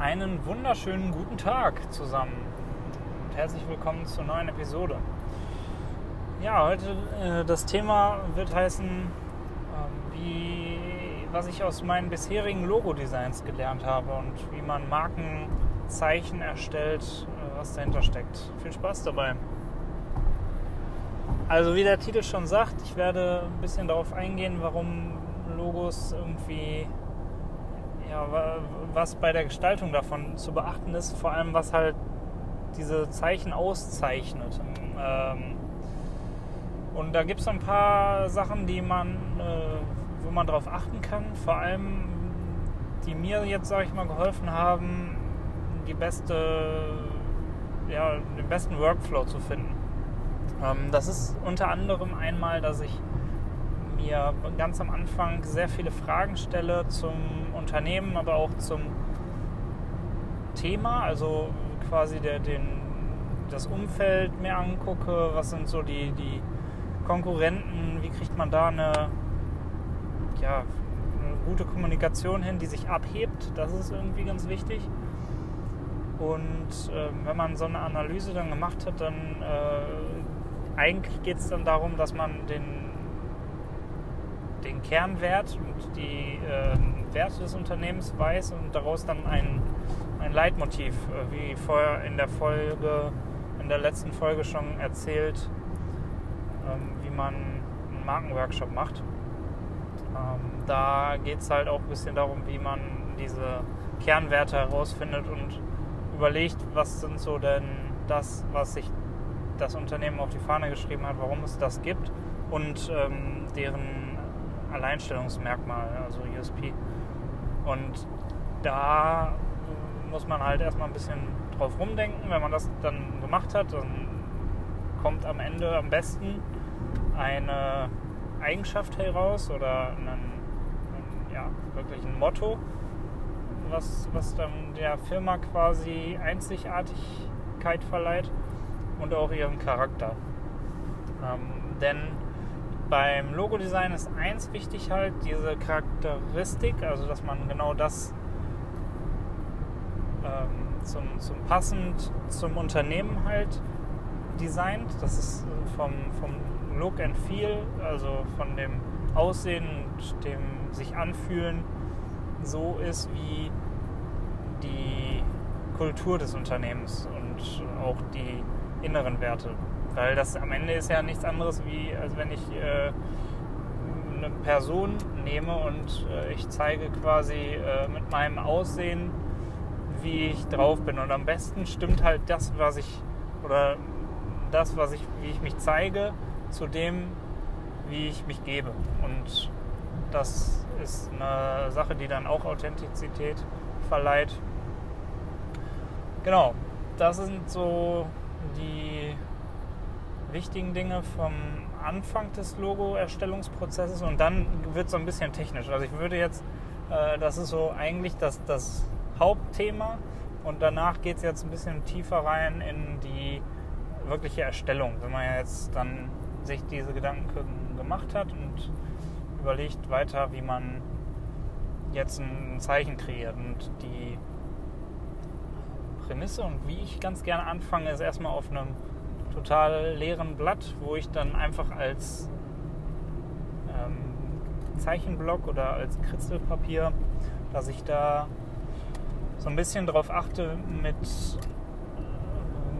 Einen wunderschönen guten Tag zusammen und herzlich willkommen zur neuen Episode. Ja, heute äh, das Thema wird heißen, äh, wie, was ich aus meinen bisherigen Logo-Designs gelernt habe und wie man Markenzeichen erstellt, äh, was dahinter steckt. Viel Spaß dabei. Also wie der Titel schon sagt, ich werde ein bisschen darauf eingehen, warum Logos irgendwie ja, was bei der Gestaltung davon zu beachten ist, vor allem was halt diese Zeichen auszeichnet. Ähm, und da gibt es ein paar Sachen, die man, äh, wo man darauf achten kann, vor allem die mir jetzt, sage ich mal, geholfen haben, die beste, ja, den besten Workflow zu finden. Ähm, das ist unter anderem einmal, dass ich mir ganz am Anfang sehr viele Fragen stelle zum Unternehmen, aber auch zum Thema, also quasi der, den, das Umfeld mir angucke, was sind so die, die Konkurrenten, wie kriegt man da eine, ja, eine gute Kommunikation hin, die sich abhebt, das ist irgendwie ganz wichtig. Und äh, wenn man so eine Analyse dann gemacht hat, dann äh, eigentlich geht es dann darum, dass man den Kernwert und die äh, Werte des Unternehmens weiß und daraus dann ein, ein Leitmotiv, äh, wie vorher in der Folge, in der letzten Folge schon erzählt, ähm, wie man einen Markenworkshop macht. Ähm, da geht es halt auch ein bisschen darum, wie man diese Kernwerte herausfindet und überlegt, was sind so denn das, was sich das Unternehmen auf die Fahne geschrieben hat, warum es das gibt und ähm, deren Alleinstellungsmerkmal, also USP. Und da muss man halt erstmal ein bisschen drauf rumdenken. Wenn man das dann gemacht hat, dann kommt am Ende am besten eine Eigenschaft heraus oder ein, ein, ja, wirklich ein Motto, was, was dann der Firma quasi Einzigartigkeit verleiht und auch ihren Charakter. Ähm, denn beim Logo-Design ist eins wichtig halt, diese Charakteristik, also dass man genau das ähm, zum, zum passend zum Unternehmen halt designt. Das ist vom, vom Look and Feel, also von dem Aussehen und dem sich anfühlen, so ist wie die Kultur des Unternehmens und auch die inneren Werte. Weil das am Ende ist ja nichts anderes, wie als wenn ich äh, eine Person nehme und äh, ich zeige quasi äh, mit meinem Aussehen, wie ich drauf bin. Und am besten stimmt halt das, was ich oder das, was ich, wie ich mich zeige, zu dem, wie ich mich gebe. Und das ist eine Sache, die dann auch Authentizität verleiht. Genau, das sind so die wichtigen Dinge vom Anfang des Logo-Erstellungsprozesses und dann wird es so ein bisschen technisch. Also ich würde jetzt, äh, das ist so eigentlich das, das Hauptthema und danach geht es jetzt ein bisschen tiefer rein in die wirkliche Erstellung. Wenn man jetzt dann sich diese Gedanken gemacht hat und überlegt weiter, wie man jetzt ein Zeichen kreiert und die Prämisse und wie ich ganz gerne anfange, ist erstmal auf einem total leeren Blatt, wo ich dann einfach als ähm, Zeichenblock oder als Kritzelpapier, dass ich da so ein bisschen drauf achte mit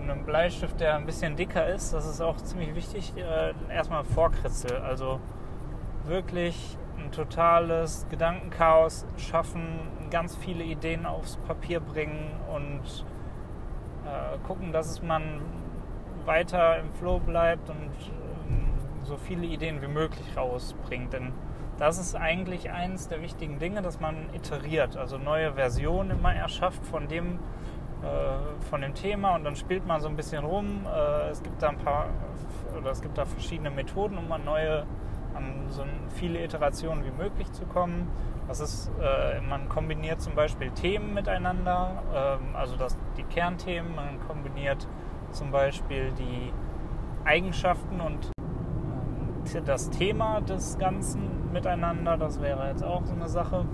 einem Bleistift, der ein bisschen dicker ist. Das ist auch ziemlich wichtig. Äh, erstmal Vorkritzel, also wirklich ein totales Gedankenchaos schaffen, ganz viele Ideen aufs Papier bringen und äh, gucken, dass man weiter im Flow bleibt und ähm, so viele Ideen wie möglich rausbringt. Denn das ist eigentlich eines der wichtigen Dinge, dass man iteriert, also neue Versionen immer erschafft von dem, äh, von dem Thema und dann spielt man so ein bisschen rum. Äh, es gibt da ein paar oder es gibt da verschiedene Methoden, um an neue, an so viele Iterationen wie möglich zu kommen. Das ist, äh, man kombiniert zum Beispiel Themen miteinander, ähm, also das, die Kernthemen, man kombiniert zum Beispiel die Eigenschaften und ähm, das Thema des Ganzen miteinander. Das wäre jetzt auch so eine Sache.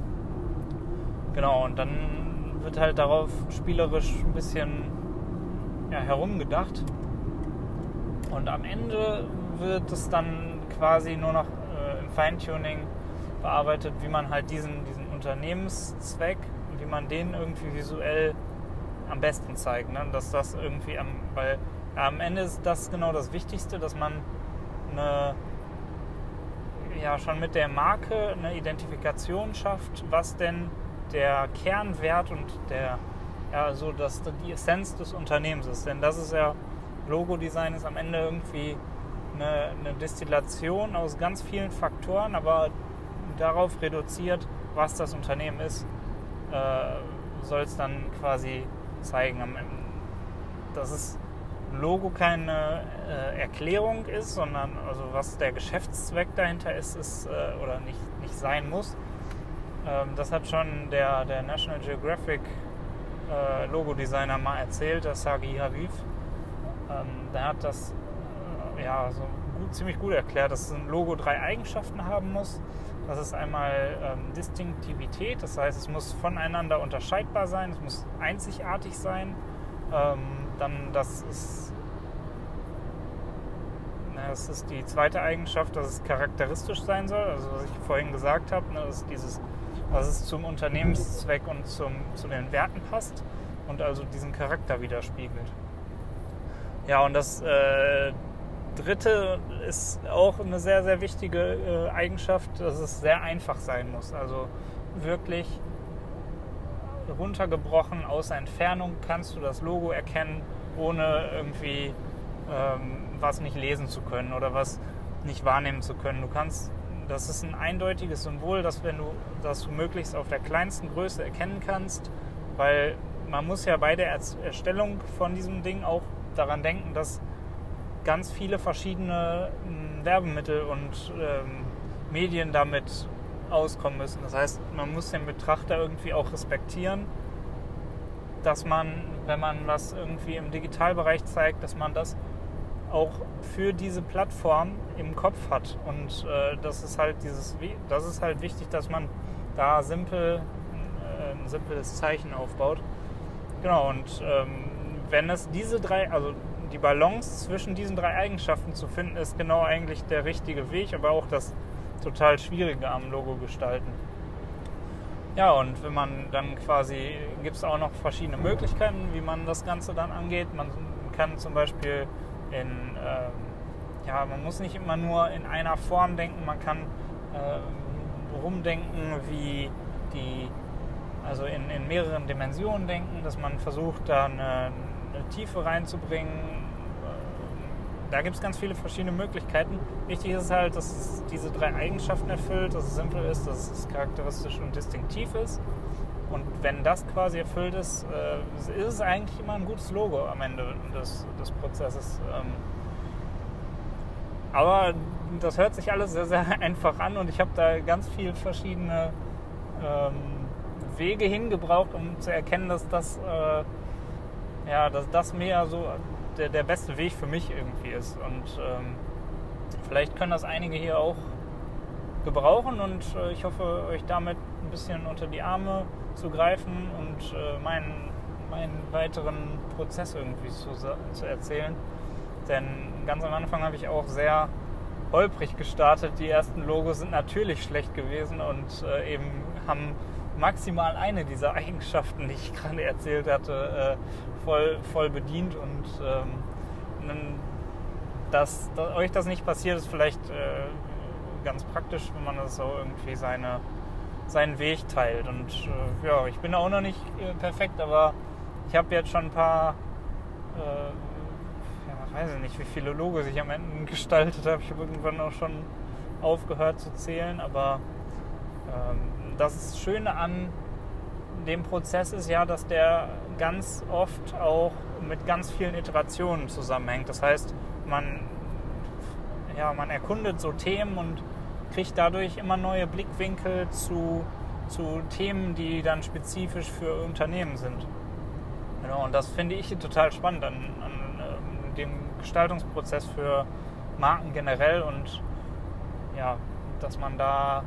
Genau, und dann wird halt darauf spielerisch ein bisschen ja, herumgedacht. Und am Ende wird es dann quasi nur noch äh, im Feintuning bearbeitet, wie man halt diesen, diesen Unternehmenszweck, wie man den irgendwie visuell am besten zeigt. Ne? Dass das irgendwie am, weil am Ende ist das genau das Wichtigste, dass man eine, ja, schon mit der Marke eine Identifikation schafft, was denn der Kernwert und der, ja, so dass die Essenz des Unternehmens ist. Denn das ist ja, Logo-Design ist am Ende irgendwie eine, eine Destillation aus ganz vielen Faktoren, aber darauf reduziert, was das Unternehmen ist, äh, soll es dann quasi zeigen. Dass es Logo keine äh, Erklärung ist, sondern also was der Geschäftszweck dahinter ist, ist äh, oder nicht, nicht sein muss. Ähm, das hat schon der, der National Geographic äh, Logo-Designer mal erzählt, der Sagi Haviv. Ähm, der hat das äh, ja so gut, ziemlich gut erklärt, dass ein Logo drei Eigenschaften haben muss. Das ist einmal ähm, Distinktivität, das heißt, es muss voneinander unterscheidbar sein, es muss einzigartig sein. Ähm, dann das ist, na, das ist die zweite Eigenschaft, dass es charakteristisch sein soll. Also was ich vorhin gesagt habe, ne, ist dieses, dass es zum Unternehmenszweck und zum, zu den Werten passt und also diesen Charakter widerspiegelt. Ja, und das äh, dritte ist auch eine sehr, sehr wichtige äh, Eigenschaft, dass es sehr einfach sein muss. Also wirklich runtergebrochen aus Entfernung kannst du das Logo erkennen, ohne irgendwie ähm, was nicht lesen zu können oder was nicht wahrnehmen zu können. Du kannst, das ist ein eindeutiges Symbol, dass wenn du, dass möglichst auf der kleinsten Größe erkennen kannst, weil man muss ja bei der Erstellung von diesem Ding auch daran denken, dass ganz viele verschiedene hm, Werbemittel und ähm, Medien damit auskommen müssen. Das heißt, man muss den Betrachter irgendwie auch respektieren, dass man, wenn man was irgendwie im Digitalbereich zeigt, dass man das auch für diese Plattform im Kopf hat. Und äh, das ist halt dieses, das ist halt wichtig, dass man da simpel äh, ein simples Zeichen aufbaut. Genau, und ähm, wenn es diese drei, also die Balance zwischen diesen drei Eigenschaften zu finden, ist genau eigentlich der richtige Weg, aber auch das total Schwierige am Logo gestalten. Ja, und wenn man dann quasi, gibt es auch noch verschiedene Möglichkeiten, wie man das Ganze dann angeht. Man kann zum Beispiel in, äh, ja, man muss nicht immer nur in einer Form denken, man kann äh, rumdenken, wie die, also in, in mehreren Dimensionen denken, dass man versucht, da eine, eine Tiefe reinzubringen. Da gibt es ganz viele verschiedene Möglichkeiten. Wichtig ist halt, dass es diese drei Eigenschaften erfüllt, dass es simpel ist, dass es charakteristisch und distinktiv ist. Und wenn das quasi erfüllt ist, äh, ist es eigentlich immer ein gutes Logo am Ende des, des Prozesses. Ähm, aber das hört sich alles sehr, sehr einfach an und ich habe da ganz viele verschiedene ähm, Wege hingebraucht, um zu erkennen, dass das äh, ja, dass das mehr so der, der beste Weg für mich irgendwie ist. Und ähm, vielleicht können das einige hier auch gebrauchen und äh, ich hoffe, euch damit ein bisschen unter die Arme zu greifen und äh, meinen, meinen weiteren Prozess irgendwie zu, zu erzählen. Denn ganz am Anfang habe ich auch sehr holprig gestartet. Die ersten Logos sind natürlich schlecht gewesen und äh, eben haben maximal eine dieser Eigenschaften, die ich gerade erzählt hatte, äh, voll, voll bedient. Und ähm, dass, dass, euch das nicht passiert, ist vielleicht äh, ganz praktisch, wenn man das so irgendwie seine, seinen Weg teilt. Und äh, ja, ich bin auch noch nicht äh, perfekt, aber ich habe jetzt schon ein paar, äh, ja, weiß ich nicht, wie viele Logos ich am Ende gestaltet habe. Ich habe irgendwann auch schon aufgehört zu zählen, aber ähm, das Schöne an dem Prozess ist ja, dass der ganz oft auch mit ganz vielen Iterationen zusammenhängt. Das heißt, man, ja, man erkundet so Themen und kriegt dadurch immer neue Blickwinkel zu, zu Themen, die dann spezifisch für Unternehmen sind. Genau, und das finde ich total spannend an, an ähm, dem Gestaltungsprozess für Marken generell und ja, dass man da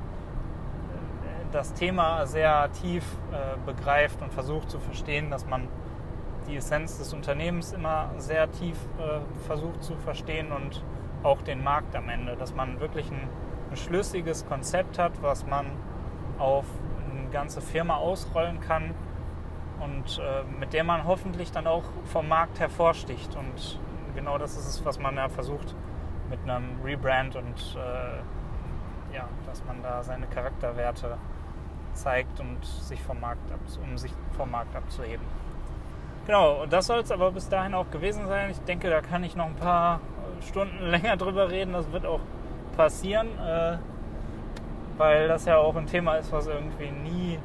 das Thema sehr tief äh, begreift und versucht zu verstehen, dass man die Essenz des Unternehmens immer sehr tief äh, versucht zu verstehen und auch den Markt am Ende, dass man wirklich ein, ein schlüssiges Konzept hat, was man auf eine ganze Firma ausrollen kann und äh, mit der man hoffentlich dann auch vom Markt hervorsticht. Und genau das ist es, was man ja versucht mit einem Rebrand und äh, dass man da seine Charakterwerte zeigt und sich vom Markt ab, um sich vom Markt abzuheben. Genau, und das soll es aber bis dahin auch gewesen sein. Ich denke, da kann ich noch ein paar Stunden länger drüber reden. Das wird auch passieren, äh, weil das ja auch ein Thema ist, was irgendwie nie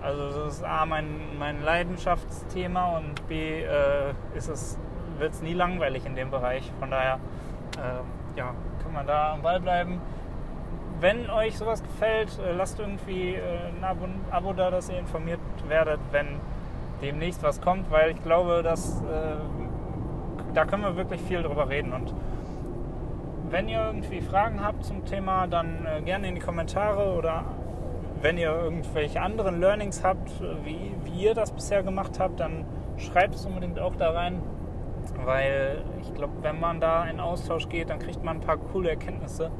also das ist A, mein, mein Leidenschaftsthema und B, äh, ist es, wird es nie langweilig in dem Bereich. Von daher äh, ja, kann man da am Ball bleiben. Wenn euch sowas gefällt, äh, lasst irgendwie äh, ein Abo, Abo, da, dass ihr informiert werdet, wenn demnächst was kommt, weil ich glaube, dass äh, da können wir wirklich viel drüber reden. Und wenn ihr irgendwie Fragen habt zum Thema, dann gerne in die Kommentare oder wenn ihr irgendwelche anderen Learnings habt, wie, wie ihr das bisher gemacht habt, dann schreibt es unbedingt auch da rein, weil ich glaube, wenn man da in Austausch geht, dann kriegt man ein paar coole Erkenntnisse.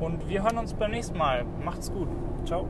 Und wir hören uns beim nächsten Mal. Macht's gut. Ciao.